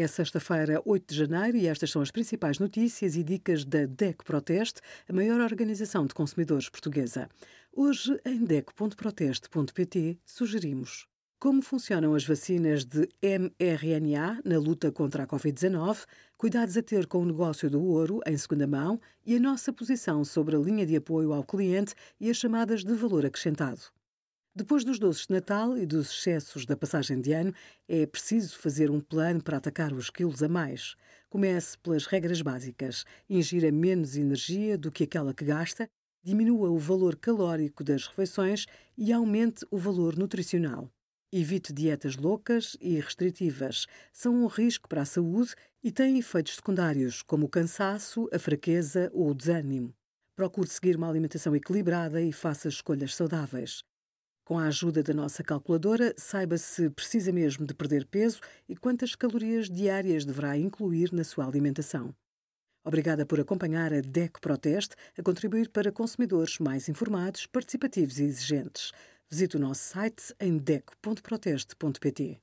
É sexta-feira, 8 de janeiro, e estas são as principais notícias e dicas da DECO Proteste, a maior organização de consumidores portuguesa. Hoje, em DECO.proteste.pt, sugerimos como funcionam as vacinas de mRNA na luta contra a Covid-19, cuidados a ter com o negócio do ouro em segunda mão e a nossa posição sobre a linha de apoio ao cliente e as chamadas de valor acrescentado. Depois dos doces de Natal e dos excessos da passagem de ano, é preciso fazer um plano para atacar os quilos a mais. Comece pelas regras básicas. Ingira menos energia do que aquela que gasta, diminua o valor calórico das refeições e aumente o valor nutricional. Evite dietas loucas e restritivas. São um risco para a saúde e têm efeitos secundários, como o cansaço, a fraqueza ou o desânimo. Procure seguir uma alimentação equilibrada e faça escolhas saudáveis. Com a ajuda da nossa calculadora, saiba se precisa mesmo de perder peso e quantas calorias diárias deverá incluir na sua alimentação. Obrigada por acompanhar a DEC Proteste a contribuir para consumidores mais informados, participativos e exigentes. Visite o nosso site em deco.proteste.pt.